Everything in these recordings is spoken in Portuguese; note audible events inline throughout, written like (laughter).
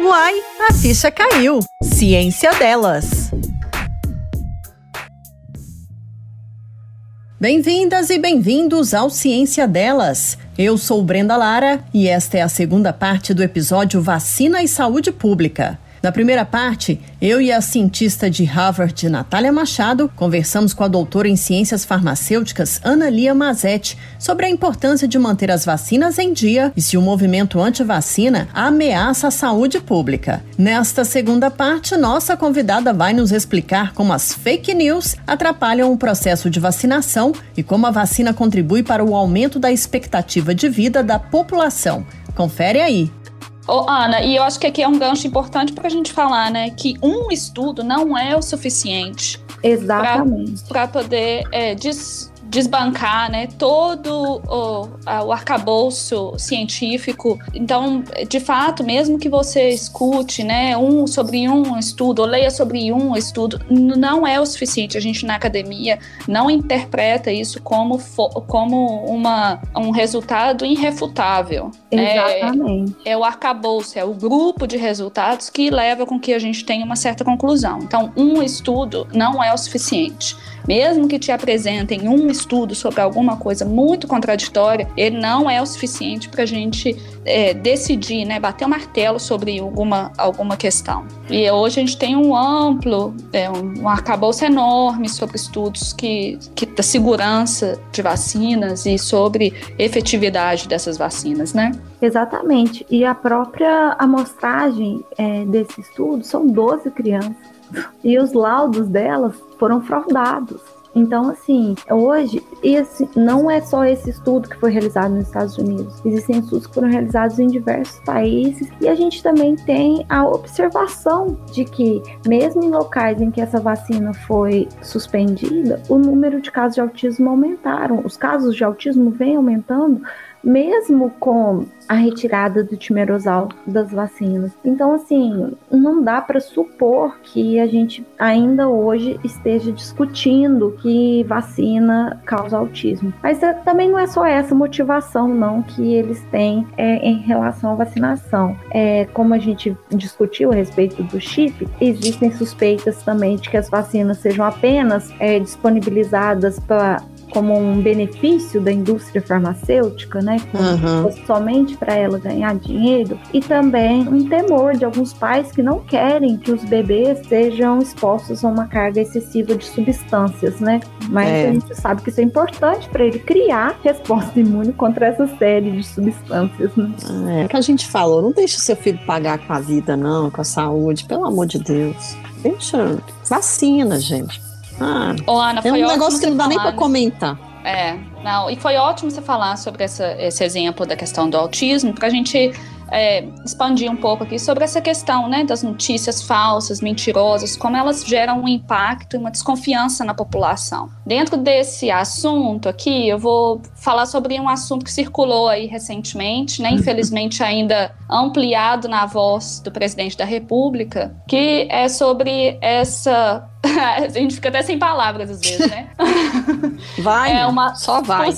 Uai, a ficha caiu. Ciência delas. Bem-vindas e bem-vindos ao Ciência Delas. Eu sou Brenda Lara e esta é a segunda parte do episódio Vacina e Saúde Pública. Na primeira parte, eu e a cientista de Harvard, Natália Machado, conversamos com a doutora em ciências farmacêuticas, Ana Lia Mazetti, sobre a importância de manter as vacinas em dia e se o movimento anti-vacina ameaça a saúde pública. Nesta segunda parte, nossa convidada vai nos explicar como as fake news atrapalham o processo de vacinação e como a vacina contribui para o aumento da expectativa de vida da população. Confere aí. Ô, Ana, e eu acho que aqui é um gancho importante para a gente falar, né? Que um estudo não é o suficiente. Exatamente. Para poder é, des, desbancar né, todo o, o arcabouço científico. Então, de fato, mesmo que você escute né, um sobre um estudo, ou leia sobre um estudo, não é o suficiente. A gente na academia não interpreta isso como, como uma, um resultado irrefutável. Exatamente. É, é o arcabouço, é o grupo de resultados que leva com que a gente tenha uma certa conclusão. Então, um estudo não é o suficiente. Mesmo que te apresentem um estudo sobre alguma coisa muito contraditória, ele não é o suficiente para a gente é, decidir, né, bater o um martelo sobre alguma, alguma questão. E hoje a gente tem um amplo, é, um arcabouço enorme sobre estudos que, que da segurança de vacinas e sobre efetividade dessas vacinas, né? Exatamente. E a própria amostragem é, desse estudo são 12 crianças. E os laudos delas foram fraudados. Então, assim, hoje, esse não é só esse estudo que foi realizado nos Estados Unidos. Existem estudos que foram realizados em diversos países e a gente também tem a observação de que, mesmo em locais em que essa vacina foi suspendida, o número de casos de autismo aumentaram. Os casos de autismo vêm aumentando mesmo com a retirada do timerosal das vacinas. Então, assim, não dá para supor que a gente ainda hoje esteja discutindo que vacina causa autismo. Mas é, também não é só essa motivação, não, que eles têm é, em relação à vacinação. É, como a gente discutiu a respeito do chip, existem suspeitas também de que as vacinas sejam apenas é, disponibilizadas para como um benefício da indústria farmacêutica, né? Uhum. Somente para ela ganhar dinheiro, e também um temor de alguns pais que não querem que os bebês sejam expostos a uma carga excessiva de substâncias, né? Mas é. a gente sabe que isso é importante para ele criar resposta imune contra essa série de substâncias, né? É que a gente falou, não deixa o seu filho pagar com a vida, não, com a saúde, pelo amor de Deus. Deixa vacina, gente. Ah, Ô, Ana, é um negócio que não dá falar, nem para comentar. É, não, e foi ótimo você falar sobre essa, esse exemplo da questão do autismo, para a gente é, expandir um pouco aqui sobre essa questão né, das notícias falsas, mentirosas, como elas geram um impacto e uma desconfiança na população. Dentro desse assunto aqui, eu vou falar sobre um assunto que circulou aí recentemente, né, infelizmente ainda ampliado na voz do presidente da República, que é sobre essa (laughs) a gente fica até sem palavras às vezes, né? (laughs) Vai, é uma só vai.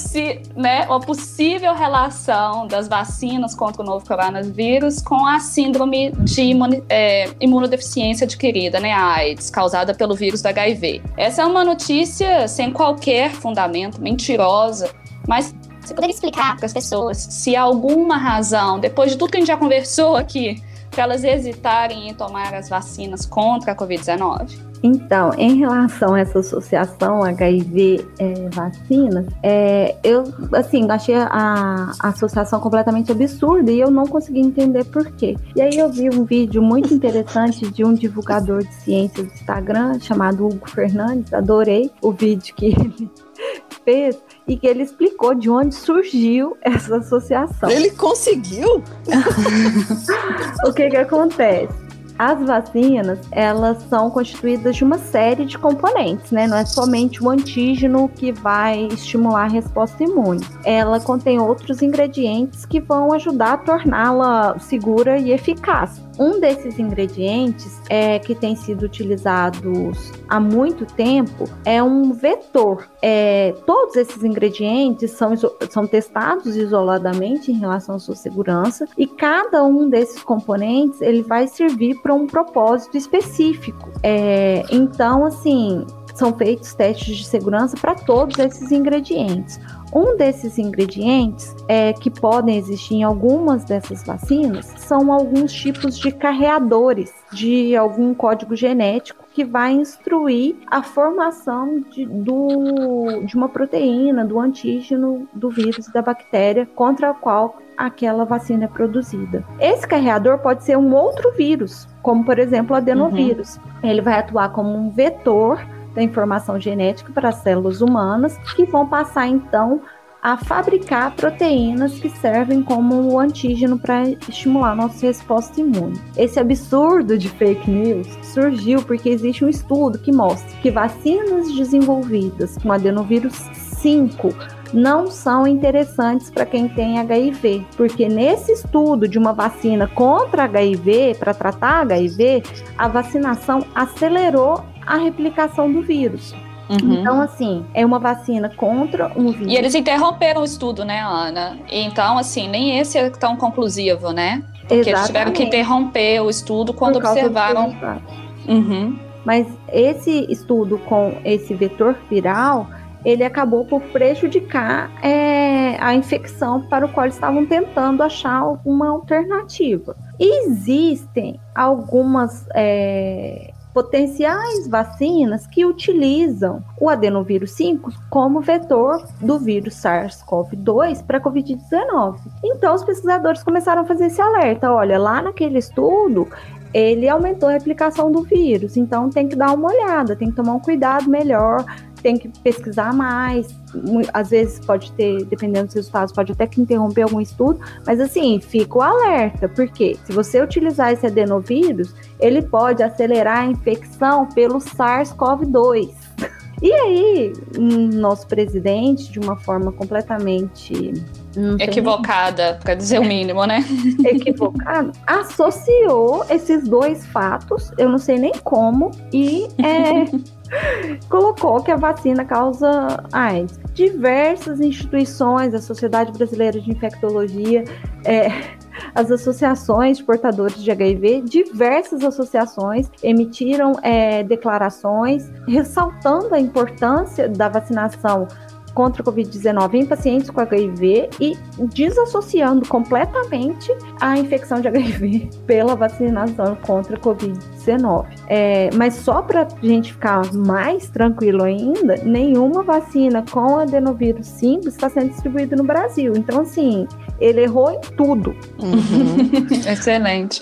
Né, uma possível relação das vacinas contra o novo coronavírus com a síndrome de imuni é, imunodeficiência adquirida, né, a AIDS, causada pelo vírus do HIV. Essa é uma notícia sem qualquer fundamento, mentirosa, mas você poderia explicar para as pessoas se há alguma razão, depois de tudo que a gente já conversou aqui, para elas hesitarem em tomar as vacinas contra a Covid-19? Então, em relação a essa associação HIV é, vacina, é, eu assim achei a, a, associação completamente absurda e eu não consegui entender por quê. E aí eu vi um vídeo muito interessante de um divulgador de ciências do Instagram chamado Hugo Fernandes. Adorei o vídeo que (laughs) ele fez e que ele explicou de onde surgiu essa associação. Ele conseguiu? (laughs) o que que acontece? As vacinas, elas são constituídas de uma série de componentes, né? Não é somente o antígeno que vai estimular a resposta imune. Ela contém outros ingredientes que vão ajudar a torná-la segura e eficaz. Um desses ingredientes é, que tem sido utilizados há muito tempo é um vetor. É, todos esses ingredientes são, são testados isoladamente em relação à sua segurança e cada um desses componentes ele vai servir para um propósito específico. É, então, assim, são feitos testes de segurança para todos esses ingredientes. Um desses ingredientes é, que podem existir em algumas dessas vacinas são alguns tipos de carreadores de algum código genético que vai instruir a formação de, do, de uma proteína, do antígeno do vírus da bactéria contra a qual aquela vacina é produzida. Esse carreador pode ser um outro vírus, como por exemplo o adenovírus. Uhum. Ele vai atuar como um vetor da informação genética para as células humanas, que vão passar então a fabricar proteínas que servem como antígeno para estimular nossa resposta imune. Esse absurdo de fake news surgiu porque existe um estudo que mostra que vacinas desenvolvidas com adenovírus 5 não são interessantes para quem tem HIV, porque nesse estudo de uma vacina contra HIV, para tratar HIV, a vacinação acelerou a replicação do vírus. Uhum. Então, assim, é uma vacina contra um vírus. E eles interromperam o estudo, né, Ana? Então, assim, nem esse é tão conclusivo, né? Porque Exatamente. eles tiveram que interromper o estudo quando observaram. Uhum. Mas esse estudo com esse vetor viral, ele acabou por prejudicar é, a infecção para o qual eles estavam tentando achar alguma alternativa. Existem algumas é, potenciais vacinas que utilizam o adenovírus 5 como vetor do vírus SARS-CoV-2 para a Covid-19. Então, os pesquisadores começaram a fazer esse alerta: olha, lá naquele estudo, ele aumentou a replicação do vírus, então tem que dar uma olhada, tem que tomar um cuidado melhor tem que pesquisar mais. Às vezes pode ter, dependendo dos resultados, pode até que interromper algum estudo, mas assim, fica o alerta, porque se você utilizar esse adenovírus, ele pode acelerar a infecção pelo SARS-CoV-2. (laughs) E aí, nosso presidente, de uma forma completamente equivocada, para dizer o mínimo, né? (laughs) Equivocada, associou esses dois fatos, eu não sei nem como, e é, (laughs) colocou que a vacina causa AIDS. Diversas instituições, a Sociedade Brasileira de Infectologia, é, as associações de portadores de HIV, diversas associações emitiram é, declarações ressaltando a importância da vacinação contra a Covid-19 em pacientes com HIV e desassociando completamente a infecção de HIV (laughs) pela vacinação contra a Covid-19. É, mas só para a gente ficar mais tranquilo ainda, nenhuma vacina com adenovírus simples está sendo distribuída no Brasil. Então, assim, ele errou em tudo. Uhum. (laughs) Excelente.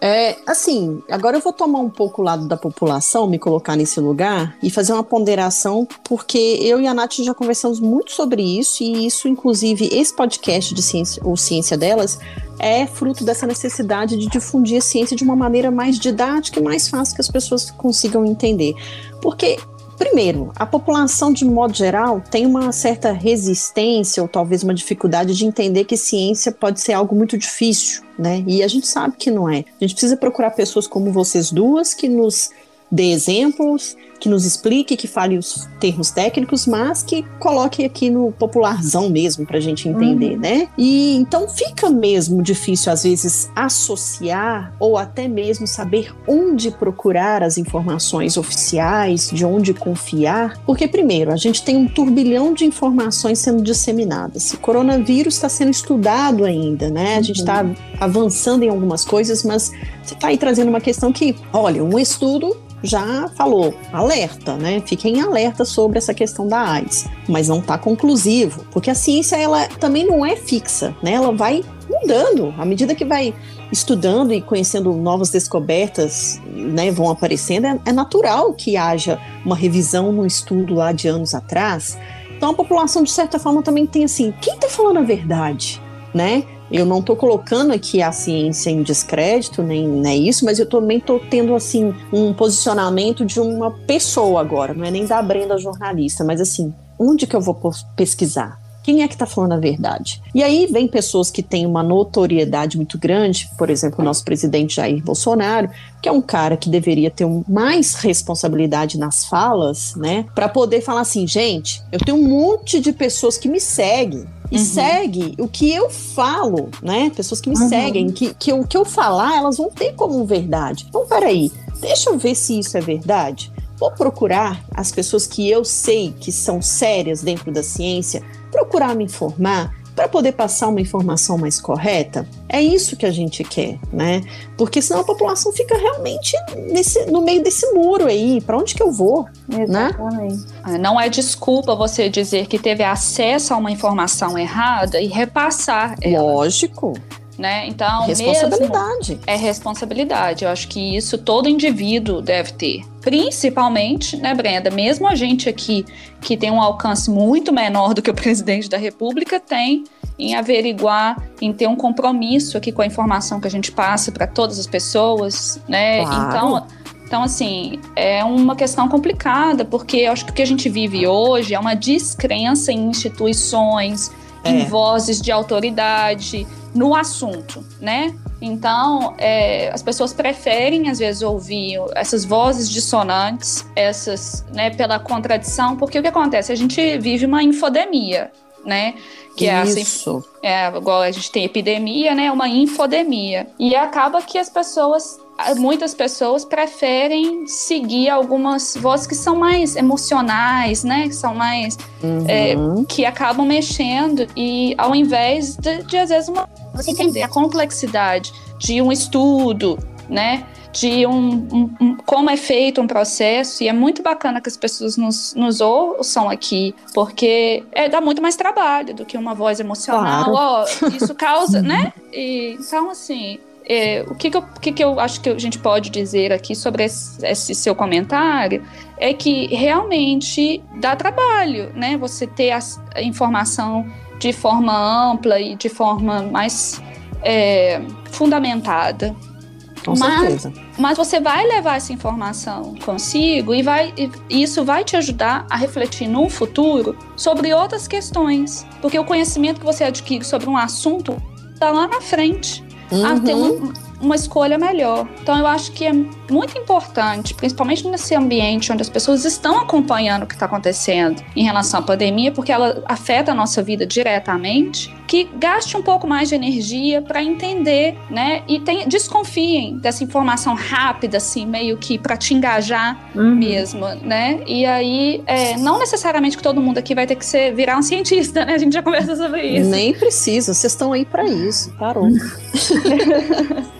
É, assim, agora eu vou tomar um pouco o lado da população, me colocar nesse lugar e fazer uma ponderação, porque eu e a Nath já conversamos muito sobre isso, e isso, inclusive, esse podcast de ciência, ou Ciência Delas, é fruto dessa necessidade de difundir a ciência de uma maneira mais didática e mais fácil que as pessoas consigam entender. Porque Primeiro, a população, de modo geral, tem uma certa resistência ou talvez uma dificuldade de entender que ciência pode ser algo muito difícil, né? E a gente sabe que não é. A gente precisa procurar pessoas como vocês duas que nos dê exemplos, que nos explique, que fale os termos técnicos, mas que coloque aqui no popularzão mesmo para a gente entender, uhum. né? E então fica mesmo difícil às vezes associar ou até mesmo saber onde procurar as informações oficiais, de onde confiar, porque primeiro a gente tem um turbilhão de informações sendo disseminadas. O coronavírus está sendo estudado ainda, né? A gente está uhum. avançando em algumas coisas, mas você está aí trazendo uma questão que, olha, um estudo já falou, alerta, né? Fiquem alerta sobre essa questão da AIDS, mas não está conclusivo, porque a ciência ela também não é fixa, né? Ela vai mudando à medida que vai estudando e conhecendo novas descobertas, né, vão aparecendo. É, é natural que haja uma revisão no estudo lá de anos atrás. Então a população de certa forma também tem assim, quem está falando a verdade? Né? Eu não estou colocando aqui a ciência em descrédito, nem, nem isso, mas eu também estou tendo assim um posicionamento de uma pessoa agora, não é nem da Brenda jornalista, mas assim, onde que eu vou pesquisar? Quem é que está falando a verdade? E aí vem pessoas que têm uma notoriedade muito grande, por exemplo, o nosso presidente Jair Bolsonaro, que é um cara que deveria ter mais responsabilidade nas falas, né? Para poder falar assim, gente, eu tenho um monte de pessoas que me seguem e uhum. segue o que eu falo, né? Pessoas que me uhum. seguem, que, que o que eu falar, elas vão ter como verdade. Então, peraí, deixa eu ver se isso é verdade. Vou procurar as pessoas que eu sei que são sérias dentro da ciência, procurar me informar para poder passar uma informação mais correta. É isso que a gente quer, né? Porque senão a população fica realmente nesse, no meio desse muro aí. Para onde que eu vou? Né? Exatamente. Né? Não é desculpa você dizer que teve acesso a uma informação errada e repassar. Ela. Lógico. Né? Então, responsabilidade. é responsabilidade. Eu acho que isso todo indivíduo deve ter. Principalmente, né, Brenda? Mesmo a gente aqui, que tem um alcance muito menor do que o (laughs) presidente da República, tem em averiguar, em ter um compromisso aqui com a informação que a gente passa para todas as pessoas, né? Claro. Então, então, assim, é uma questão complicada, porque eu acho que o que a gente vive hoje é uma descrença em instituições, é. em vozes de autoridade no assunto, né? Então, é, as pessoas preferem, às vezes, ouvir essas vozes dissonantes, essas, né, pela contradição, porque o que acontece? A gente vive uma infodemia, né? Que Isso. é assim, é igual a gente tem epidemia, né? Uma infodemia. E acaba que as pessoas muitas pessoas preferem seguir algumas vozes que são mais emocionais, né? Que são mais. Uhum. É, que acabam mexendo. E ao invés de, de, às vezes, uma, você entender a complexidade de um estudo, né? De um, um, um, como é feito um processo, e é muito bacana que as pessoas nos, nos ouçam aqui, porque é, dá muito mais trabalho do que uma voz emocional. Claro. Oh, isso causa, (laughs) né? E, então, assim, é, o que, que, eu, que, que eu acho que a gente pode dizer aqui sobre esse, esse, seu comentário é que realmente dá trabalho, né? Você ter a, informação de forma ampla e de forma mais é, fundamentada. Com mas, certeza. Mas você vai levar essa informação consigo e vai, e isso vai te ajudar a refletir no futuro sobre outras questões. Porque o conhecimento que você adquire sobre um assunto está lá na frente uhum. a ter uma, uma escolha melhor. Então eu acho que é muito importante, principalmente nesse ambiente onde as pessoas estão acompanhando o que está acontecendo em relação à pandemia, porque ela afeta a nossa vida diretamente, que gaste um pouco mais de energia para entender, né? E tem, desconfiem dessa informação rápida, assim, meio que para te engajar uhum. mesmo, né? E aí, é, não necessariamente que todo mundo aqui vai ter que ser, virar um cientista, né? A gente já conversa sobre isso. Nem precisa, vocês estão aí para isso. Parou. (laughs)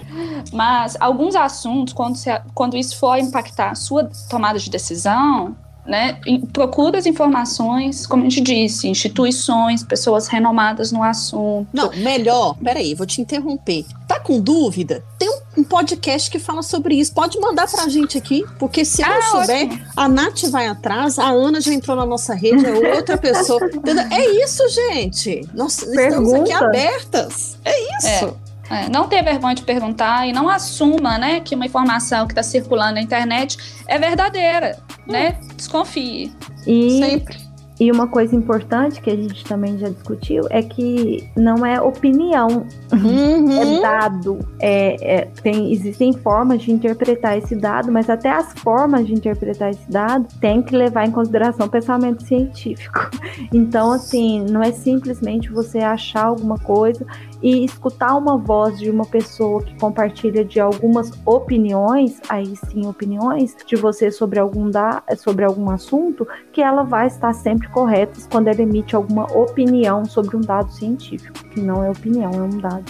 Mas alguns assuntos, quando, você, quando isso for impactar a sua tomada de decisão, né, procura as informações, como a gente disse, instituições, pessoas renomadas no assunto. Não, melhor, peraí, vou te interromper. Tá com dúvida? Tem um, um podcast que fala sobre isso. Pode mandar pra gente aqui, porque se ah, eu souber, ótimo. a Nath vai atrás, a Ana já entrou na nossa rede, é outra pessoa. (laughs) é isso, gente. Nós Pergunta. estamos aqui abertas. É isso. É. É, não tenha vergonha de perguntar e não assuma né, que uma informação que está circulando na internet é verdadeira. Né? Desconfie. E, Sempre. E uma coisa importante que a gente também já discutiu é que não é opinião, uhum. (laughs) é dado. É, é, tem, existem formas de interpretar esse dado, mas até as formas de interpretar esse dado tem que levar em consideração o pensamento científico. (laughs) Então, assim, não é simplesmente você achar alguma coisa e escutar uma voz de uma pessoa que compartilha de algumas opiniões, aí sim opiniões de você sobre algum da, sobre algum assunto, que ela vai estar sempre correta quando ela emite alguma opinião sobre um dado científico, que não é opinião, é um dado.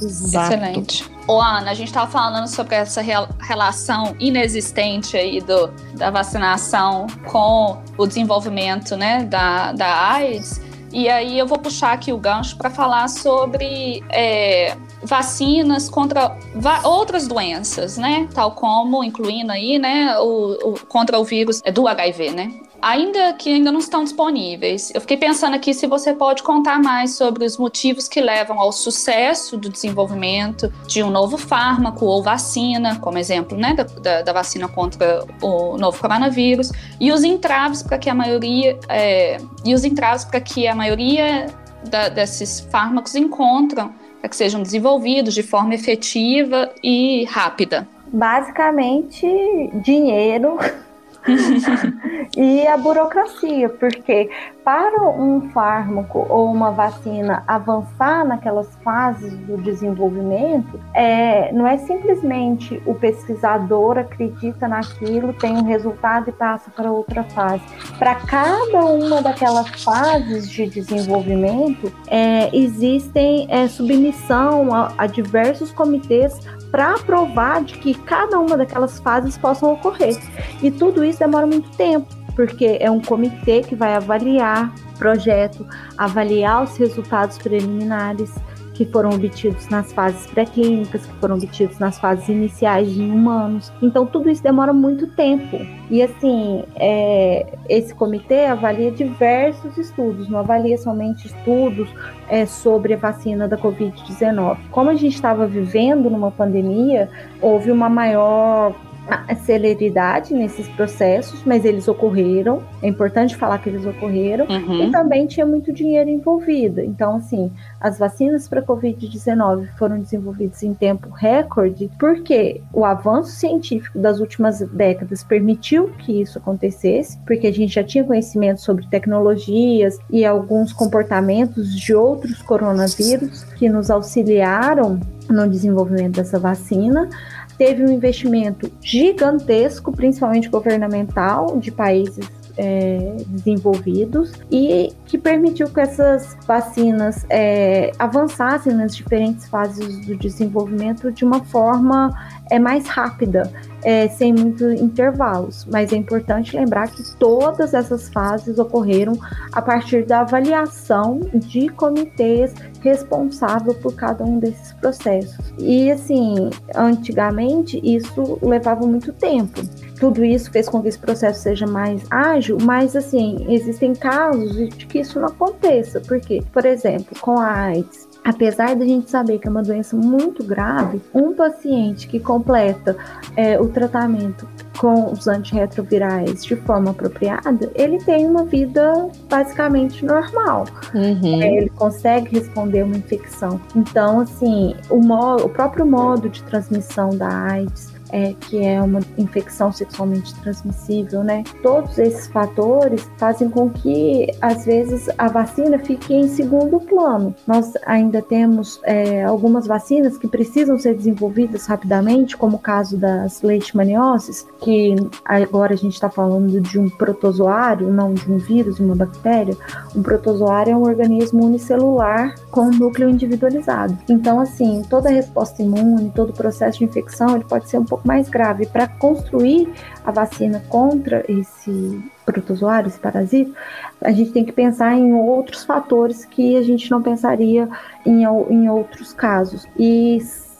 Exato. Excelente. Ô, Ana, a gente estava falando sobre essa relação inexistente aí do, da vacinação com o desenvolvimento né, da, da AIDS. E aí eu vou puxar aqui o gancho para falar sobre é, vacinas contra outras doenças, né? Tal como, incluindo aí, né, o, o, contra o vírus do HIV, né? Ainda que ainda não estão disponíveis. Eu fiquei pensando aqui se você pode contar mais sobre os motivos que levam ao sucesso do desenvolvimento de um novo fármaco ou vacina, como exemplo, né, da, da, vacina contra o novo coronavírus, e os entraves para que a maioria é, e os entraves para que a maioria da, desses fármacos encontram para que sejam desenvolvidos de forma efetiva e rápida. Basicamente, dinheiro (laughs) (laughs) e a burocracia, porque para um fármaco ou uma vacina avançar naquelas fases do desenvolvimento, é, não é simplesmente o pesquisador acredita naquilo, tem um resultado e passa para outra fase. Para cada uma daquelas fases de desenvolvimento, é, existem é, submissão a, a diversos comitês para aprovar de que cada uma daquelas fases possam ocorrer. E tudo isso demora muito tempo, porque é um comitê que vai avaliar o projeto, avaliar os resultados preliminares, que foram obtidos nas fases pré-clínicas, que foram obtidos nas fases iniciais em humanos. Então, tudo isso demora muito tempo. E, assim, é, esse comitê avalia diversos estudos, não avalia somente estudos é, sobre a vacina da Covid-19. Como a gente estava vivendo numa pandemia, houve uma maior a celeridade nesses processos, mas eles ocorreram. É importante falar que eles ocorreram. Uhum. E também tinha muito dinheiro envolvido. Então, assim, as vacinas para Covid-19 foram desenvolvidas em tempo recorde, porque o avanço científico das últimas décadas permitiu que isso acontecesse, porque a gente já tinha conhecimento sobre tecnologias e alguns comportamentos de outros coronavírus que nos auxiliaram no desenvolvimento dessa vacina teve um investimento gigantesco, principalmente governamental, de países é, desenvolvidos e que permitiu que essas vacinas é, avançassem nas diferentes fases do desenvolvimento de uma forma é, mais rápida é, sem muitos intervalos. Mas é importante lembrar que todas essas fases ocorreram a partir da avaliação de comitês responsáveis por cada um desses processos. E assim, antigamente isso levava muito tempo. Tudo isso fez com que esse processo seja mais ágil, mas assim, existem casos de que isso não aconteça. Por quê? Por exemplo, com a AIDS, apesar da gente saber que é uma doença muito grave, um paciente que completa é, o tratamento com os antirretrovirais de forma apropriada, ele tem uma vida basicamente normal. Uhum. É, ele consegue responder uma infecção. Então, assim, o, modo, o próprio modo de transmissão da AIDS é, que é uma infecção sexualmente transmissível, né? Todos esses fatores fazem com que, às vezes, a vacina fique em segundo plano. Nós ainda temos é, algumas vacinas que precisam ser desenvolvidas rapidamente, como o caso das leishmanioses, que agora a gente está falando de um protozoário, não de um vírus, uma bactéria. Um protozoário é um organismo unicelular com núcleo individualizado. Então, assim, toda resposta imune, todo processo de infecção, ele pode ser um pouco pouco mais grave. Para construir a vacina contra esse protozoário, esse parasita, a gente tem que pensar em outros fatores que a gente não pensaria em, em outros casos. E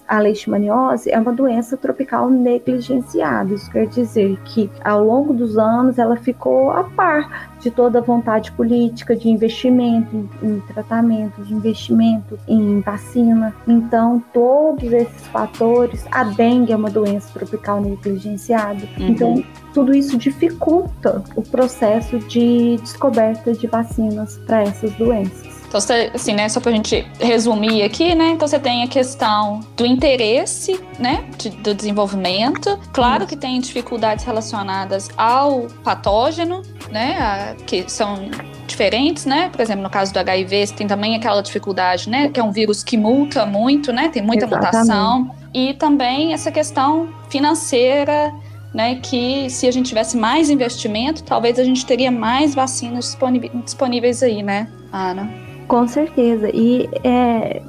a leishmaniose é uma doença tropical negligenciada. Isso quer dizer que ao longo dos anos ela ficou a par de toda a vontade política de investimento em, tratamento, de investimento em vacina. Então, todos esses fatores, a dengue é uma doença tropical negligenciada. Uhum. Então, tudo isso dificulta o processo de descoberta de vacinas para essas doenças. Então, você, assim, né, só pra gente resumir aqui, né? Então, você tem a questão do interesse, né, de, do desenvolvimento. Claro que tem dificuldades relacionadas ao patógeno, né, a, que são diferentes, né? Por exemplo, no caso do HIV, você tem também aquela dificuldade, né, que é um vírus que multa muito, né? Tem muita Exatamente. mutação. E também essa questão financeira, né, que se a gente tivesse mais investimento, talvez a gente teria mais vacinas disponíveis aí, né, Ana? Com certeza. E é,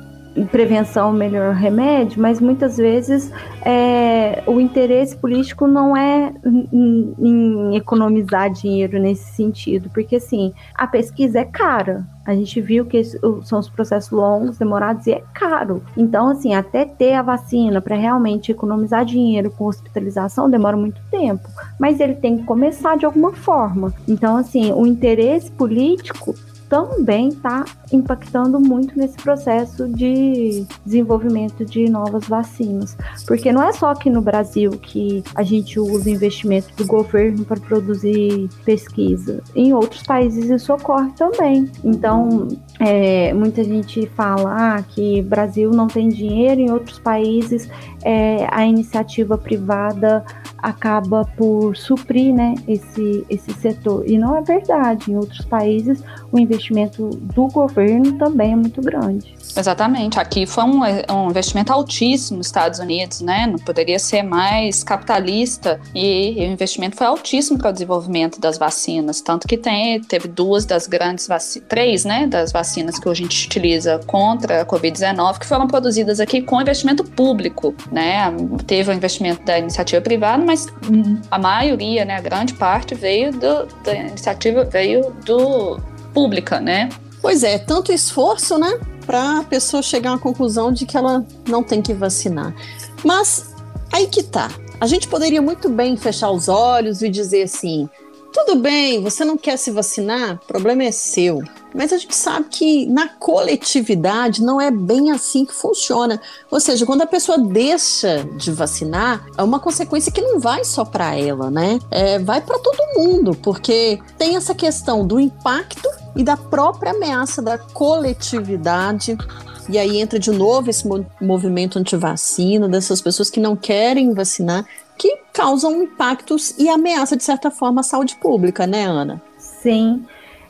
prevenção melhor remédio, mas muitas vezes é, o interesse político não é em, em, economizar dinheiro nesse sentido, porque assim, a pesquisa é cara. A gente viu que são os processos longos, demorados e é caro. Então, assim, até ter a vacina para realmente economizar dinheiro com hospitalização demora muito tempo. Mas ele tem que começar de alguma forma. Então, assim, o interesse político também está impactando muito nesse processo de desenvolvimento de novas vacinas. Porque não é só aqui no Brasil que a gente usa investimento do governo para produzir pesquisa. Em outros países isso ocorre também. Então, é, muita gente fala ah, que Brasil não tem dinheiro, em outros países é, a iniciativa privada acaba por suprir né, esse, esse setor. E não é verdade. Em outros países, o investimento do governo também é muito grande. Exatamente. Aqui foi um, um investimento altíssimo nos Estados Unidos, né? Não poderia ser mais capitalista. E o investimento foi altíssimo para o desenvolvimento das vacinas. Tanto que tem, teve duas das grandes vacinas, três, né? Das vacinas que a gente utiliza contra a Covid-19 que foram produzidas aqui com investimento público, né? Teve o investimento da iniciativa privada, mas a maioria, né, a grande parte veio do, da iniciativa veio do pública, né? Pois é, tanto esforço, né, para a pessoa chegar à conclusão de que ela não tem que vacinar. Mas aí que tá. A gente poderia muito bem fechar os olhos e dizer assim: tudo bem, você não quer se vacinar, o problema é seu. Mas a gente sabe que na coletividade não é bem assim que funciona. Ou seja, quando a pessoa deixa de vacinar, é uma consequência que não vai só para ela, né? É, vai para todo mundo, porque tem essa questão do impacto e da própria ameaça da coletividade e aí entra de novo esse movimento anti-vacina, dessas pessoas que não querem vacinar, que causam impactos e ameaça, de certa forma, à saúde pública, né, Ana? Sim.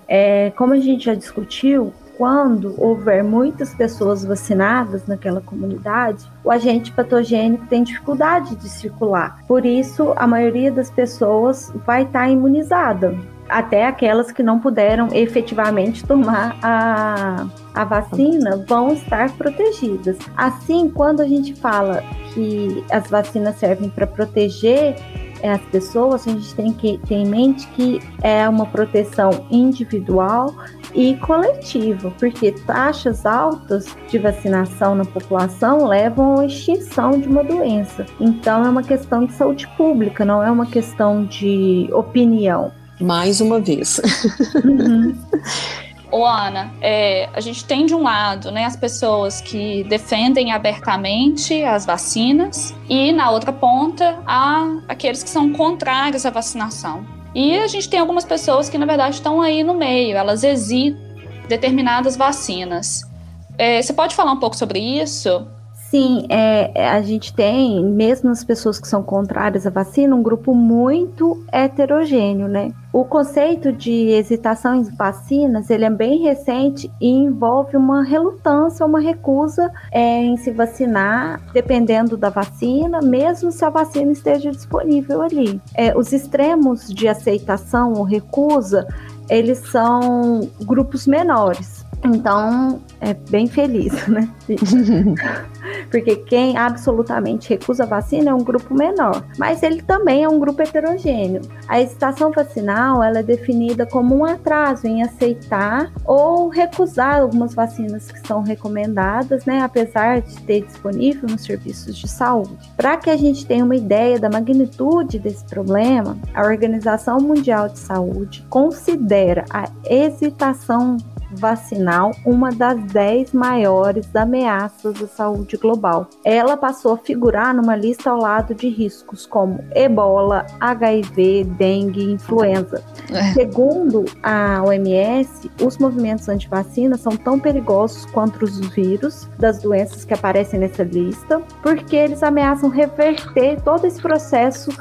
É, como a gente já discutiu, quando houver muitas pessoas vacinadas naquela comunidade, o agente patogênico tem dificuldade de circular. Por isso, a maioria das pessoas vai estar imunizada, até aquelas que não puderam efetivamente tomar a, a vacina vão estar protegidas. Assim, quando a gente fala que as vacinas servem para proteger é, as pessoas, a gente tem que ter em mente que é uma proteção individual e coletiva, porque taxas altas de vacinação na população levam à extinção de uma doença. Então é uma questão de saúde pública, não é uma questão de opinião. Mais uma vez. Uhum. Ô, Ana, é, a gente tem de um lado né, as pessoas que defendem abertamente as vacinas, e na outra ponta há aqueles que são contrários à vacinação. E a gente tem algumas pessoas que, na verdade, estão aí no meio, elas hesitam determinadas vacinas. É, você pode falar um pouco sobre isso? Sim, é, é, a gente tem, mesmo as pessoas que são contrárias à vacina, um grupo muito heterogêneo, né? O conceito de hesitação em vacinas, ele é bem recente e envolve uma relutância, uma recusa é, em se vacinar, dependendo da vacina, mesmo se a vacina esteja disponível ali. É, os extremos de aceitação ou recusa, eles são grupos menores. Então, é bem feliz, (laughs) né? (laughs) Porque quem absolutamente recusa a vacina é um grupo menor, mas ele também é um grupo heterogêneo. A hesitação vacinal ela é definida como um atraso em aceitar ou recusar algumas vacinas que são recomendadas, né, apesar de ter disponível nos serviços de saúde. Para que a gente tenha uma ideia da magnitude desse problema, a Organização Mundial de Saúde considera a hesitação vacinal uma das 10 maiores ameaças à saúde global. Ela passou a figurar numa lista ao lado de riscos como ebola, HIV, dengue e influenza. É. Segundo a OMS, os movimentos anti-vacina são tão perigosos quanto os vírus das doenças que aparecem nessa lista, porque eles ameaçam reverter todo esse processo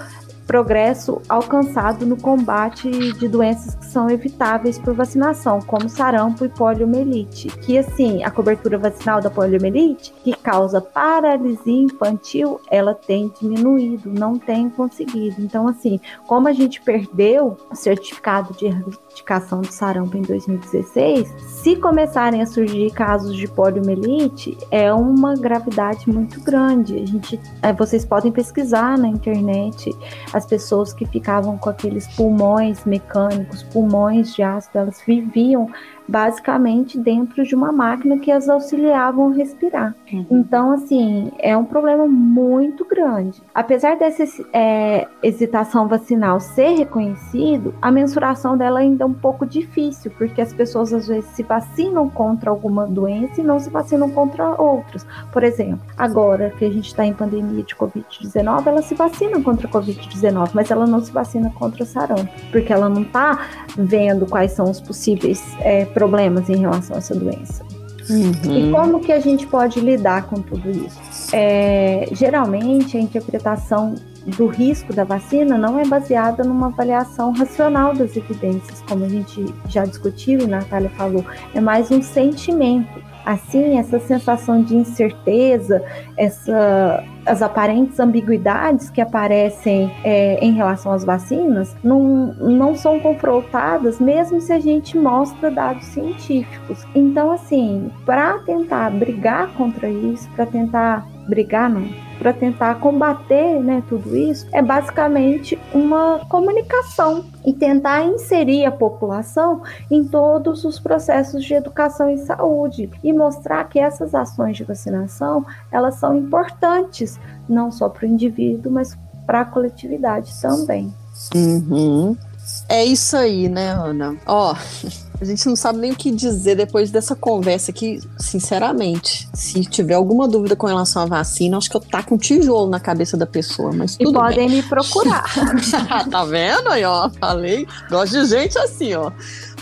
progresso alcançado no combate de doenças que são evitáveis por vacinação, como sarampo e poliomielite. Que assim, a cobertura vacinal da poliomielite, que causa paralisia infantil, ela tem diminuído, não tem conseguido. Então, assim, como a gente perdeu o certificado de erradicação do sarampo em 2016, se começarem a surgir casos de poliomielite, é uma gravidade muito grande. A gente, é, vocês podem pesquisar na internet as pessoas que ficavam com aqueles pulmões mecânicos, pulmões de ácido, elas viviam basicamente dentro de uma máquina que as auxiliavam a respirar. Uhum. Então, assim, é um problema muito grande. Apesar dessa é, hesitação vacinal ser reconhecido, a mensuração dela ainda é um pouco difícil, porque as pessoas às vezes se vacinam contra alguma doença e não se vacinam contra outras. Por exemplo, agora que a gente está em pandemia de Covid-19, ela se vacina contra a Covid-19, mas ela não se vacina contra o sarampo, porque ela não está vendo quais são os possíveis é, problemas em relação a essa doença. Uhum. E como que a gente pode lidar com tudo isso? É, geralmente a interpretação do risco da vacina não é baseada numa avaliação racional das evidências, como a gente já discutiu e a Natália falou, é mais um sentimento. Assim, essa sensação de incerteza, essa, as aparentes ambiguidades que aparecem é, em relação às vacinas não, não são confrontadas, mesmo se a gente mostra dados científicos. Então, assim, para tentar brigar contra isso, para tentar brigar, não, para tentar combater né, tudo isso é basicamente uma comunicação e tentar inserir a população em todos os processos de educação e saúde e mostrar que essas ações de vacinação elas são importantes não só para o indivíduo, mas para a coletividade também. Uhum. É isso aí, né, Ana? Ó, a gente não sabe nem o que dizer depois dessa conversa aqui, sinceramente. Se tiver alguma dúvida com relação à vacina, acho que eu taco um tijolo na cabeça da pessoa, mas tudo E podem bem. me procurar. (laughs) tá vendo aí, ó? Falei. Gosto de gente assim, ó.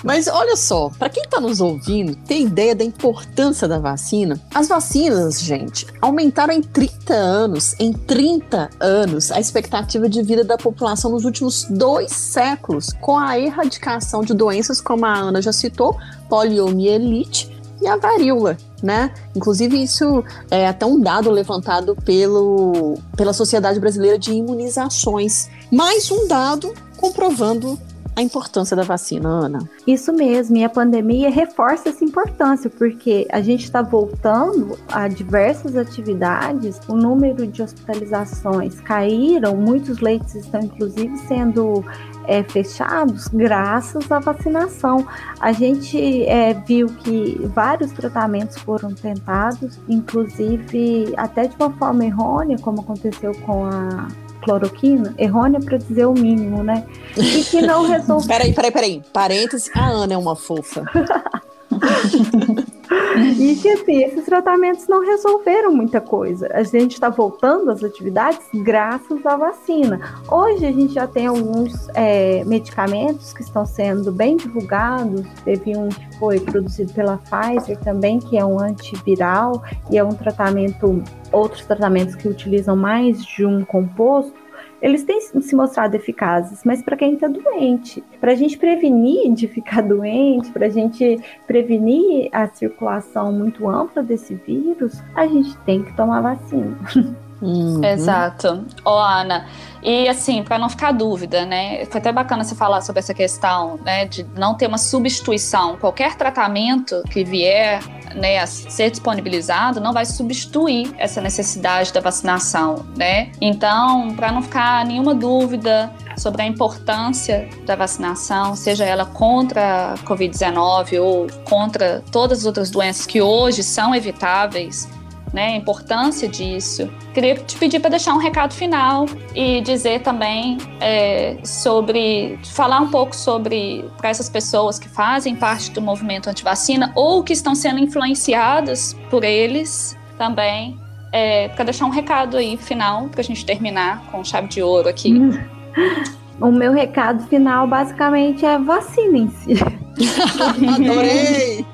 Mas olha só, para quem está nos ouvindo, tem ideia da importância da vacina? As vacinas, gente, aumentaram em 30 anos, em 30 anos, a expectativa de vida da população nos últimos dois séculos, com a erradicação de doenças como a Ana já citou, poliomielite e a varíola, né? Inclusive, isso é até um dado levantado pelo, pela Sociedade Brasileira de Imunizações. Mais um dado comprovando a importância da vacina, Ana. Isso mesmo, e a pandemia reforça essa importância, porque a gente está voltando a diversas atividades, o número de hospitalizações caíram, muitos leitos estão inclusive sendo é, fechados graças à vacinação. A gente é, viu que vários tratamentos foram tentados, inclusive até de uma forma errônea, como aconteceu com a cloroquina, errônea para dizer o mínimo, né? E que não (laughs) resolve. peraí, peraí, peraí. Parênteses, a Ana é uma fofa. (laughs) (laughs) e que assim, esses tratamentos não resolveram muita coisa. A gente está voltando às atividades graças à vacina. Hoje a gente já tem alguns é, medicamentos que estão sendo bem divulgados. Teve um que foi produzido pela Pfizer também, que é um antiviral e é um tratamento, outros tratamentos que utilizam mais de um composto eles têm se mostrado eficazes, mas para quem está doente, para a gente prevenir de ficar doente, para a gente prevenir a circulação muito ampla desse vírus, a gente tem que tomar vacina. (laughs) Uhum. Exato. Ô, Ana, e assim, para não ficar dúvida, né? Foi até bacana você falar sobre essa questão, né, de não ter uma substituição. Qualquer tratamento que vier né, a ser disponibilizado não vai substituir essa necessidade da vacinação, né? Então, para não ficar nenhuma dúvida sobre a importância da vacinação, seja ela contra a Covid-19 ou contra todas as outras doenças que hoje são evitáveis, né, a importância disso. Queria te pedir para deixar um recado final e dizer também é, sobre, falar um pouco sobre para essas pessoas que fazem parte do movimento antivacina ou que estão sendo influenciadas por eles também, é, para deixar um recado aí final para a gente terminar com chave de ouro aqui. (laughs) o meu recado final basicamente é vacinem-se. (laughs) Adorei!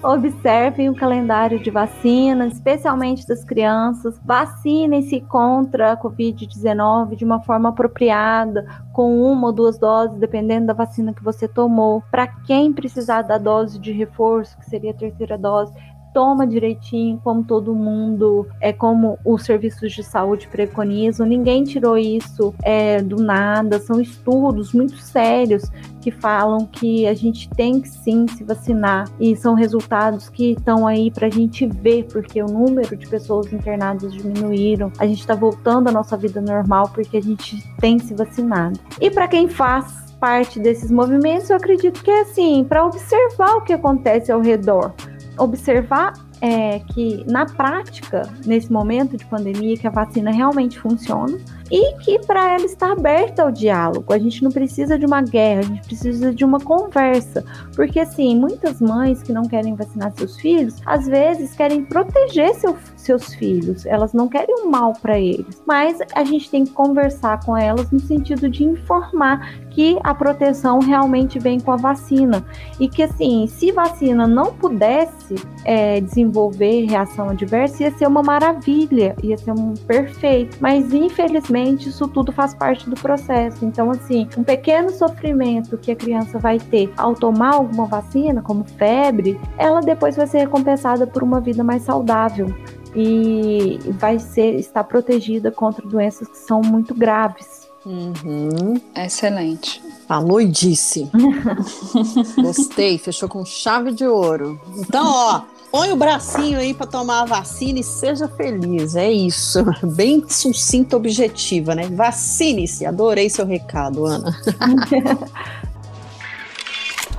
Observem o calendário de vacinas, especialmente das crianças. Vacinem-se contra a Covid-19 de uma forma apropriada, com uma ou duas doses, dependendo da vacina que você tomou. Para quem precisar da dose de reforço, que seria a terceira dose, toma direitinho, como todo mundo, é como os serviços de saúde preconizam. Ninguém tirou isso é, do nada. São estudos muito sérios que falam que a gente tem que sim se vacinar e são resultados que estão aí para a gente ver, porque o número de pessoas internadas diminuíram. A gente está voltando à nossa vida normal porque a gente tem se vacinado. E para quem faz parte desses movimentos, eu acredito que é assim, para observar o que acontece ao redor observar é, que na prática, nesse momento de pandemia, que a vacina realmente funciona e que para ela está aberta ao diálogo. A gente não precisa de uma guerra, a gente precisa de uma conversa, porque assim, muitas mães que não querem vacinar seus filhos, às vezes querem proteger seu, seus filhos, elas não querem o um mal para eles, mas a gente tem que conversar com elas no sentido de informar que a proteção realmente vem com a vacina. E que assim, se vacina não pudesse é, desenvolver reação adversa, ia ser uma maravilha, ia ser um perfeito, mas infelizmente isso tudo faz parte do processo. Então, assim, um pequeno sofrimento que a criança vai ter ao tomar alguma vacina, como febre, ela depois vai ser recompensada por uma vida mais saudável e vai ser estar protegida contra doenças que são muito graves. Uhum. Excelente. Falou e disse. (laughs) Gostei, fechou com chave de ouro. Então, ó, põe o bracinho aí para tomar a vacina e seja feliz. É isso. (laughs) Bem sucinta, objetiva, né? Vacine-se. Adorei seu recado, Ana.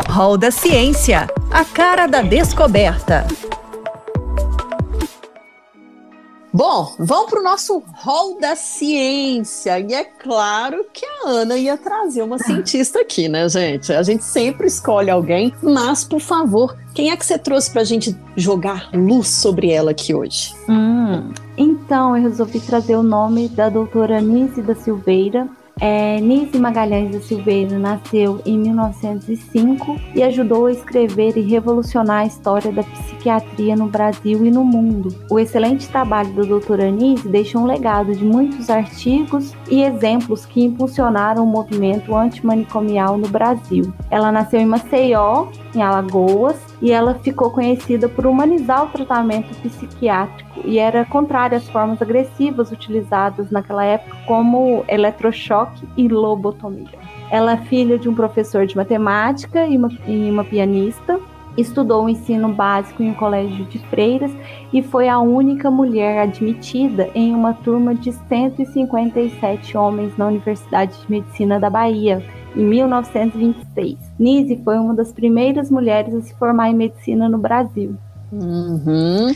Hall da Ciência, a cara da descoberta. Bom, vamos para o nosso hall da ciência. E é claro que a Ana ia trazer uma cientista aqui, né, gente? A gente sempre escolhe alguém, mas, por favor, quem é que você trouxe para a gente jogar luz sobre ela aqui hoje? Hum, então, eu resolvi trazer o nome da doutora Nise da Silveira. É, Nise Magalhães da Silveira nasceu em 1905 e ajudou a escrever e revolucionar a história da psiquiatria no Brasil e no mundo. O excelente trabalho da doutora Nise deixou um legado de muitos artigos e exemplos que impulsionaram o movimento antimanicomial no Brasil. Ela nasceu em Maceió, em Alagoas, e ela ficou conhecida por humanizar o tratamento psiquiátrico e era contrária às formas agressivas utilizadas naquela época, como eletrochoque e lobotomia. Ela é filha de um professor de matemática e uma, e uma pianista. Estudou o ensino básico em um colégio de freiras e foi a única mulher admitida em uma turma de 157 homens na Universidade de Medicina da Bahia, em 1926. Nise foi uma das primeiras mulheres a se formar em medicina no Brasil. Uhum.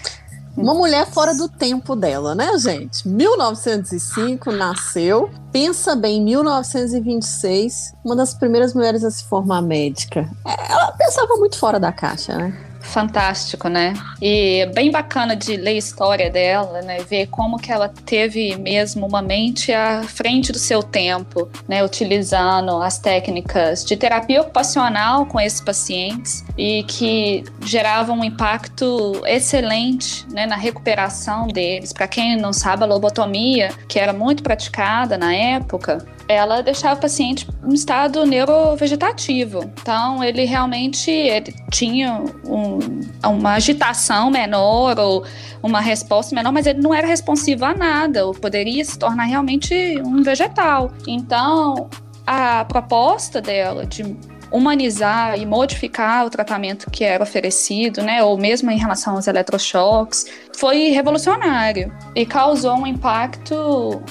Uma mulher fora do tempo dela, né, gente? 1905 nasceu. Pensa bem, 1926, uma das primeiras mulheres a se formar médica. Ela pensava muito fora da caixa, né? Fantástico, né? E bem bacana de ler a história dela, né? Ver como que ela teve mesmo uma mente à frente do seu tempo, né? Utilizando as técnicas de terapia ocupacional com esses pacientes e que geravam um impacto excelente, né? Na recuperação deles. Para quem não sabe, a lobotomia, que era muito praticada na época, ela deixava o paciente em estado neurovegetativo. Então, ele realmente ele tinha um, uma agitação menor ou uma resposta menor, mas ele não era responsivo a nada, ou poderia se tornar realmente um vegetal. Então, a proposta dela de humanizar e modificar o tratamento que era oferecido, né, ou mesmo em relação aos eletrochoques, foi revolucionário e causou um impacto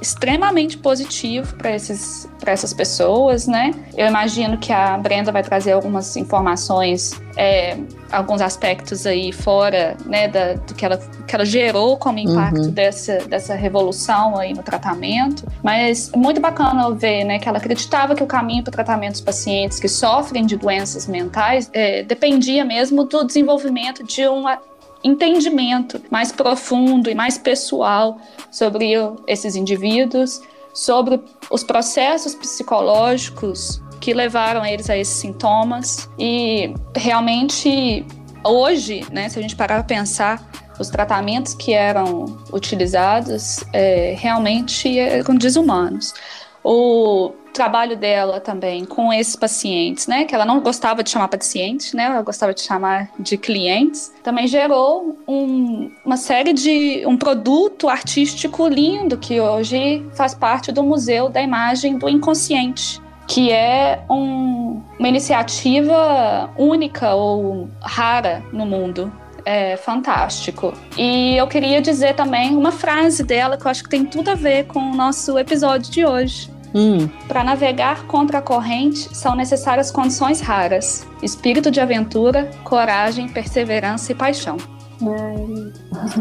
extremamente positivo para essas pessoas, né? Eu imagino que a Brenda vai trazer algumas informações, é, alguns aspectos aí fora, né, da, do que ela, que ela gerou como impacto uhum. dessa, dessa revolução aí no tratamento. Mas muito bacana ver, né, que ela acreditava que o caminho para o tratamento dos pacientes que sofrem de doenças mentais é, dependia mesmo do desenvolvimento de uma entendimento mais profundo e mais pessoal sobre esses indivíduos, sobre os processos psicológicos que levaram eles a esses sintomas. E realmente, hoje, né, se a gente parar para pensar, os tratamentos que eram utilizados é, realmente eram desumanos. O trabalho dela também com esses pacientes, né, que ela não gostava de chamar pacientes, né, ela gostava de chamar de clientes, também gerou um, uma série de um produto artístico lindo que hoje faz parte do Museu da Imagem do Inconsciente, que é um, uma iniciativa única ou rara no mundo. É fantástico. E eu queria dizer também uma frase dela que eu acho que tem tudo a ver com o nosso episódio de hoje Hum. Para navegar contra a corrente são necessárias condições raras: espírito de aventura, coragem, perseverança e paixão.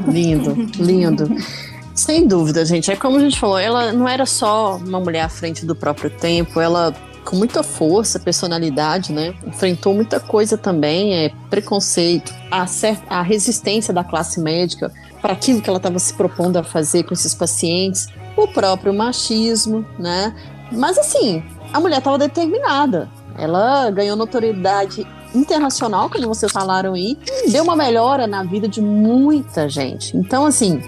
Lindo, lindo. Sem dúvida, gente. É como a gente falou, ela não era só uma mulher à frente do próprio tempo, ela com muita força, personalidade, né? Enfrentou muita coisa também, é preconceito, a, a resistência da classe médica para aquilo que ela estava se propondo a fazer com esses pacientes o próprio machismo, né? Mas assim, a mulher estava determinada. Ela ganhou notoriedade internacional, como vocês falaram aí, deu uma melhora na vida de muita gente. Então, assim,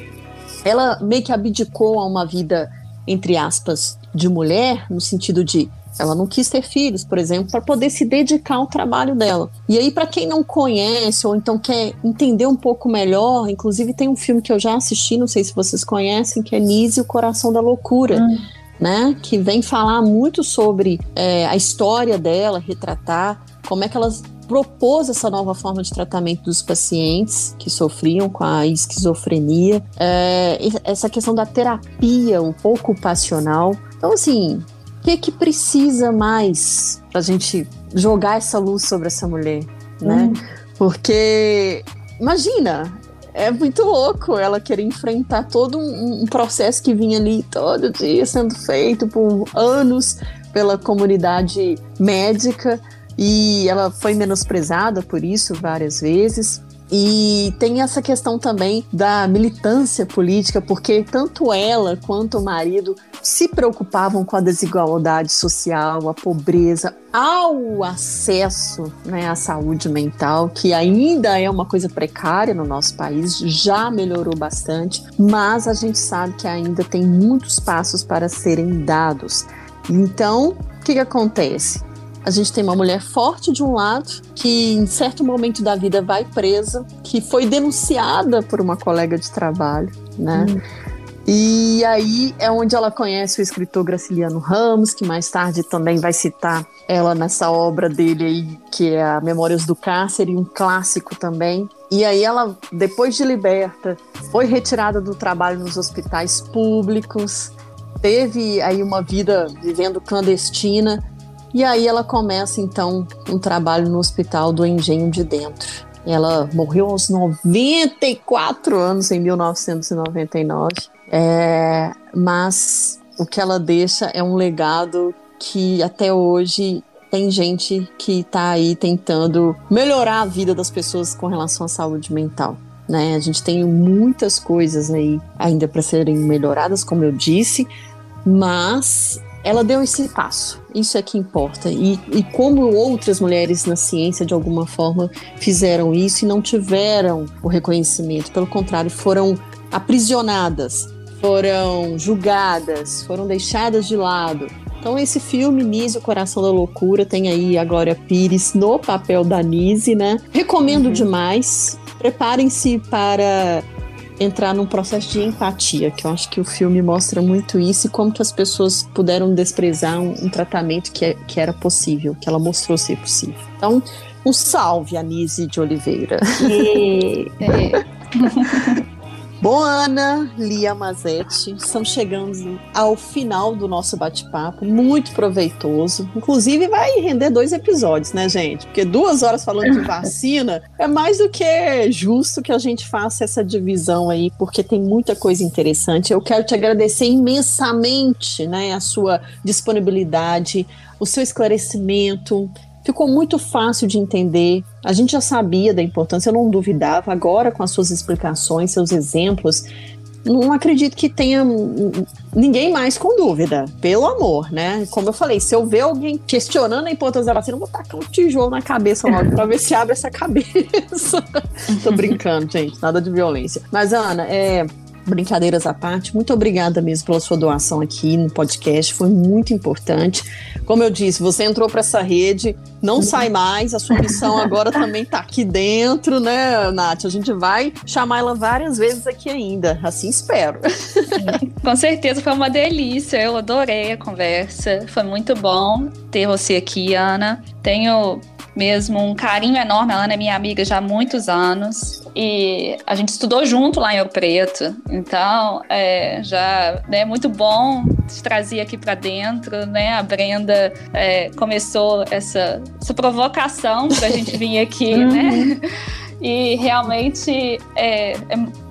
ela meio que abdicou a uma vida, entre aspas, de mulher, no sentido de ela não quis ter filhos, por exemplo, para poder se dedicar ao trabalho dela. E aí, para quem não conhece ou então quer entender um pouco melhor, inclusive tem um filme que eu já assisti, não sei se vocês conhecem, que é Nise, o Coração da Loucura. Hum. Né, que vem falar muito sobre é, a história dela, retratar como é que ela propôs essa nova forma de tratamento dos pacientes que sofriam com a esquizofrenia, é, essa questão da terapia um pouco ocupacional. Então, assim, o que, que precisa mais para a gente jogar essa luz sobre essa mulher, né? Hum. Porque, imagina, é muito louco ela querer enfrentar todo um, um, processo que vinha ali todo dia sendo feito por anos pela comunidade médica e ela foi menosprezada por isso várias vezes. E tem essa questão também da militância política, porque tanto ela quanto o marido se preocupavam com a desigualdade social, a pobreza, ao acesso né, à saúde mental, que ainda é uma coisa precária no nosso país, já melhorou bastante, mas a gente sabe que ainda tem muitos passos para serem dados. Então, o que, que acontece? A gente tem uma mulher forte de um lado, que em certo momento da vida vai presa, que foi denunciada por uma colega de trabalho, né? Hum. E aí é onde ela conhece o escritor Graciliano Ramos, que mais tarde também vai citar ela nessa obra dele aí, que é a Memórias do Cárcere, um clássico também. E aí ela, depois de liberta, foi retirada do trabalho nos hospitais públicos, teve aí uma vida vivendo clandestina e aí ela começa então um trabalho no Hospital do Engenho de Dentro. Ela morreu aos 94 anos em 1999, é, mas o que ela deixa é um legado que até hoje tem gente que está aí tentando melhorar a vida das pessoas com relação à saúde mental. Né? A gente tem muitas coisas aí ainda para serem melhoradas, como eu disse, mas ela deu esse passo. Isso é que importa. E, e, como outras mulheres na ciência, de alguma forma, fizeram isso e não tiveram o reconhecimento. Pelo contrário, foram aprisionadas, foram julgadas, foram deixadas de lado. Então, esse filme, Nise, o Coração da Loucura, tem aí a Glória Pires no papel da Nise, né? Recomendo uhum. demais. Preparem-se para entrar num processo de empatia, que eu acho que o filme mostra muito isso e como que as pessoas puderam desprezar um, um tratamento que, é, que era possível, que ela mostrou ser possível. Então, um salve, Anise de Oliveira. E... (laughs) é. Bom, Ana, Lia Mazetti, estamos chegando ao final do nosso bate-papo, muito proveitoso. Inclusive, vai render dois episódios, né, gente? Porque duas horas falando de (laughs) vacina é mais do que justo que a gente faça essa divisão aí, porque tem muita coisa interessante. Eu quero te agradecer imensamente, né, a sua disponibilidade, o seu esclarecimento ficou muito fácil de entender. A gente já sabia da importância, eu não duvidava. Agora, com as suas explicações, seus exemplos, não acredito que tenha ninguém mais com dúvida, pelo amor, né? Como eu falei, se eu ver alguém questionando a importância da vacina, eu vou tacar um tijolo na cabeça logo pra ver se abre essa cabeça. (laughs) Tô brincando, gente, nada de violência. Mas, Ana, é, brincadeiras à parte, muito obrigada mesmo pela sua doação aqui no podcast, foi muito importante. Como eu disse, você entrou para essa rede, não sai mais, a sua missão agora também está aqui dentro, né, Nath? A gente vai chamar ela várias vezes aqui ainda, assim espero. (laughs) Com certeza foi uma delícia, eu adorei a conversa, foi muito bom ter você aqui, Ana. Tenho mesmo um carinho enorme. A Ana é minha amiga já há muitos anos e a gente estudou junto lá em Ouro Preto. Então, é, já é né, muito bom te trazer aqui para dentro, né? A Brenda é, começou essa, essa provocação para a gente vir aqui, (laughs) né? E realmente é, é,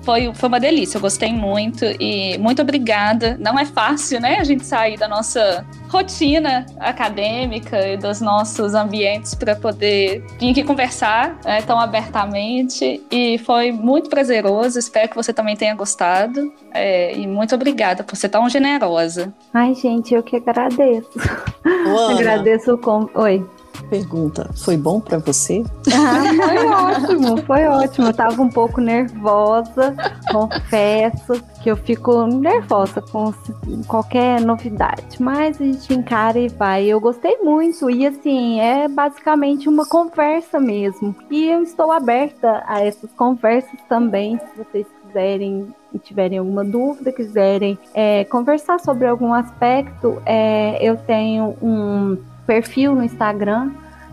foi, foi uma delícia, eu gostei muito e muito obrigada. Não é fácil, né, a gente sair da nossa rotina acadêmica e dos nossos ambientes para poder vir aqui conversar né, tão abertamente e foi muito prazeroso. Espero que você também tenha gostado é, e muito obrigada por ser tão generosa. Ai, gente, eu que agradeço. agradeço o com... Oi pergunta: foi bom para você? Ah, foi ótimo, foi ótimo. Eu tava um pouco nervosa, confesso que eu fico nervosa com qualquer novidade, mas a gente encara e vai. Eu gostei muito e assim, é basicamente uma conversa mesmo. E eu estou aberta a essas conversas também, se vocês quiserem tiverem alguma dúvida, quiserem é, conversar sobre algum aspecto, é, eu tenho um perfil no Instagram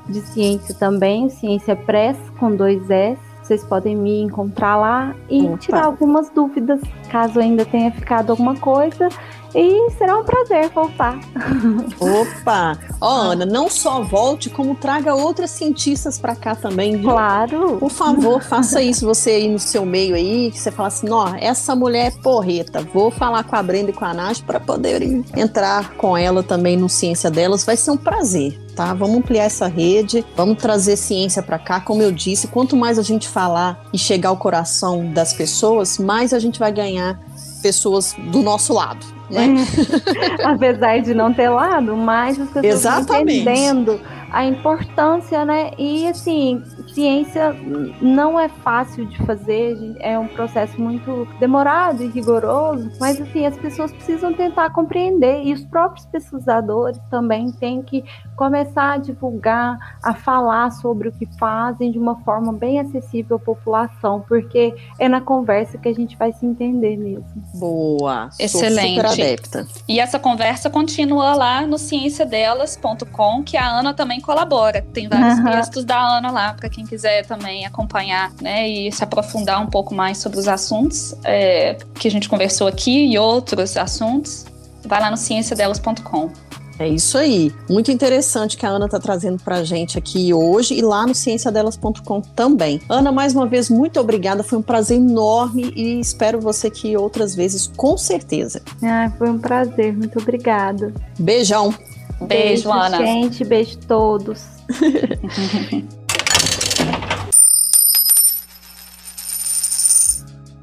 de ciência também, Ciência Press com dois S. Vocês podem me encontrar lá e Opa. tirar algumas dúvidas, caso ainda tenha ficado alguma coisa. E será um prazer voltar. Opa! Ó, oh, (laughs) Ana, não só volte, como traga outras cientistas para cá também, viu? Claro! Por favor, faça isso você aí no seu meio aí, que você fala assim, ó, essa mulher é porreta, vou falar com a Brenda e com a Nath para poderem entrar com ela também no Ciência Delas, vai ser um prazer. Tá? Vamos ampliar essa rede, vamos trazer ciência para cá. Como eu disse, quanto mais a gente falar e chegar ao coração das pessoas, mais a gente vai ganhar pessoas do nosso lado né? (laughs) Apesar de não ter lado, mas as pessoas Exatamente. entendendo a importância, né? E assim, ciência não é fácil de fazer, é um processo muito demorado e rigoroso, mas assim, as pessoas precisam tentar compreender e os próprios pesquisadores também têm que começar a divulgar, a falar sobre o que fazem de uma forma bem acessível à população, porque é na conversa que a gente vai se entender mesmo. Boa. Excelente. super adepta. E essa conversa continua lá no cienciadelas.com, que a Ana também colabora. Tem vários uhum. textos da Ana lá para quem quiser também acompanhar, né, e se aprofundar um pouco mais sobre os assuntos é, que a gente conversou aqui e outros assuntos, vai lá no cienciadelas.com. É isso aí. Muito interessante que a Ana está trazendo para a gente aqui hoje e lá no cienciadelas.com também. Ana, mais uma vez, muito obrigada. Foi um prazer enorme e espero você aqui outras vezes, com certeza. Ah, foi um prazer. Muito obrigada. Beijão. Beijo, beijo Ana. Gente, beijo todos. (laughs)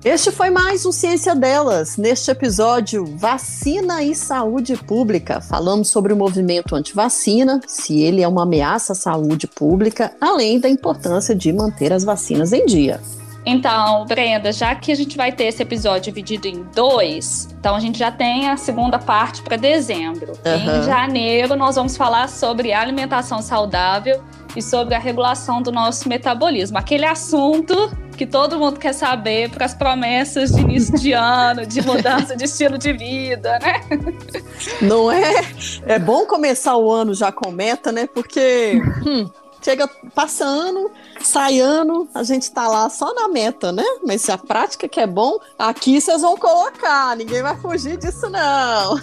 Este foi mais um Ciência Delas. Neste episódio, vacina e saúde pública. Falamos sobre o movimento anti-vacina, se ele é uma ameaça à saúde pública, além da importância de manter as vacinas em dia. Então, Brenda, já que a gente vai ter esse episódio dividido em dois, então a gente já tem a segunda parte para dezembro. Uhum. Em janeiro, nós vamos falar sobre alimentação saudável e sobre a regulação do nosso metabolismo. Aquele assunto que todo mundo quer saber para as promessas de início de ano, de mudança de estilo de vida, né? Não é? É bom começar o ano já com meta, né? Porque hum, chega, passa ano, sai ano, a gente tá lá só na meta, né? Mas a prática que é bom, aqui vocês vão colocar, ninguém vai fugir disso, não.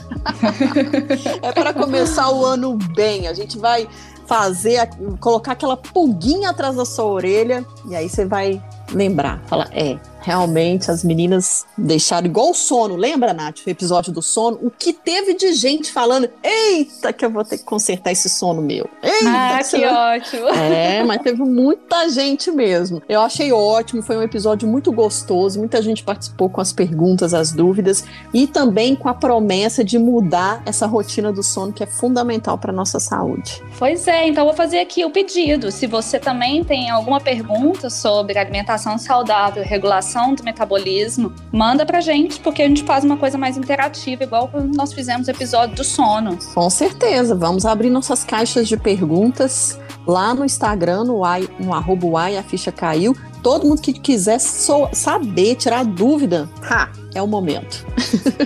(laughs) é para começar o ano bem, a gente vai fazer, colocar aquela pulguinha atrás da sua orelha, e aí você vai lembrar, falar, é, Realmente, as meninas deixaram igual o sono. Lembra, Nath, o episódio do sono? O que teve de gente falando: eita, que eu vou ter que consertar esse sono meu. Eita, ah, que, que ótimo. (laughs) É, mas teve muita gente mesmo. Eu achei ótimo, foi um episódio muito gostoso. Muita gente participou com as perguntas, as dúvidas e também com a promessa de mudar essa rotina do sono que é fundamental para nossa saúde. Pois é, então vou fazer aqui o pedido. Se você também tem alguma pergunta sobre alimentação saudável, regulação do metabolismo, manda pra gente, porque a gente faz uma coisa mais interativa, igual nós fizemos o episódio do sono. Com certeza, vamos abrir nossas caixas de perguntas lá no Instagram, no, y, no arroba y, a ficha caiu. Todo mundo que quiser so saber, tirar dúvida, ha, é o momento.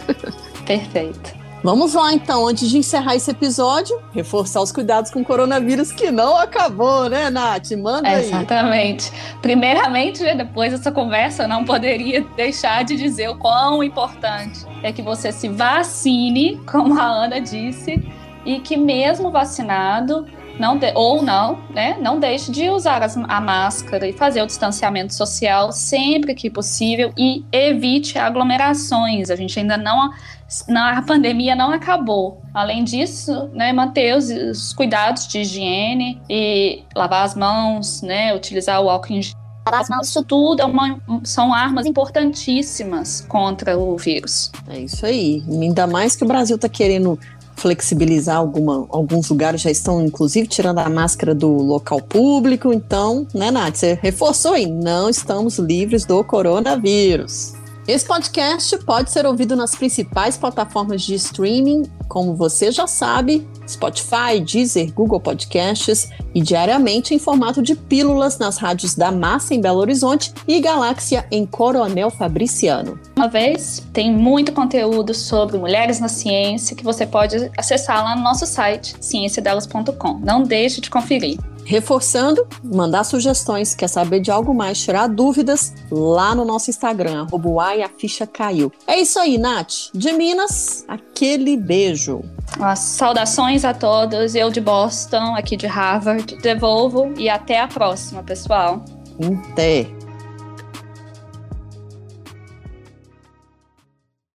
(laughs) Perfeito. Vamos lá então, antes de encerrar esse episódio, reforçar os cuidados com o coronavírus que não acabou, né, Nath? Manda aí. Exatamente. Primeiramente, né, depois dessa conversa, eu não poderia deixar de dizer o quão importante é que você se vacine, como a Ana disse, e que mesmo vacinado, não de, ou não, né, não deixe de usar as, a máscara e fazer o distanciamento social sempre que possível e evite aglomerações. A gente ainda não a pandemia não acabou. Além disso, né, manter os, os, cuidados de higiene e lavar as mãos, né, utilizar o álcool em gel. Isso tudo é uma, são armas importantíssimas contra o vírus. É isso aí. Ainda mais que o Brasil está querendo flexibilizar alguma, alguns lugares já estão inclusive tirando a máscara do local público. Então, né, Nath, você reforçou aí, não estamos livres do coronavírus. Esse podcast pode ser ouvido nas principais plataformas de streaming, como você já sabe, Spotify, Deezer, Google Podcasts e diariamente em formato de pílulas nas rádios da Massa em Belo Horizonte e Galáxia em Coronel Fabriciano. Uma vez, tem muito conteúdo sobre mulheres na ciência que você pode acessar lá no nosso site cienciadelas.com. Não deixe de conferir. Reforçando, mandar sugestões, quer saber de algo mais, tirar dúvidas lá no nosso Instagram, arroba e a ficha caiu. É isso aí, Nath. De Minas, aquele beijo. As saudações a todos, eu de Boston, aqui de Harvard, devolvo e até a próxima, pessoal. Até.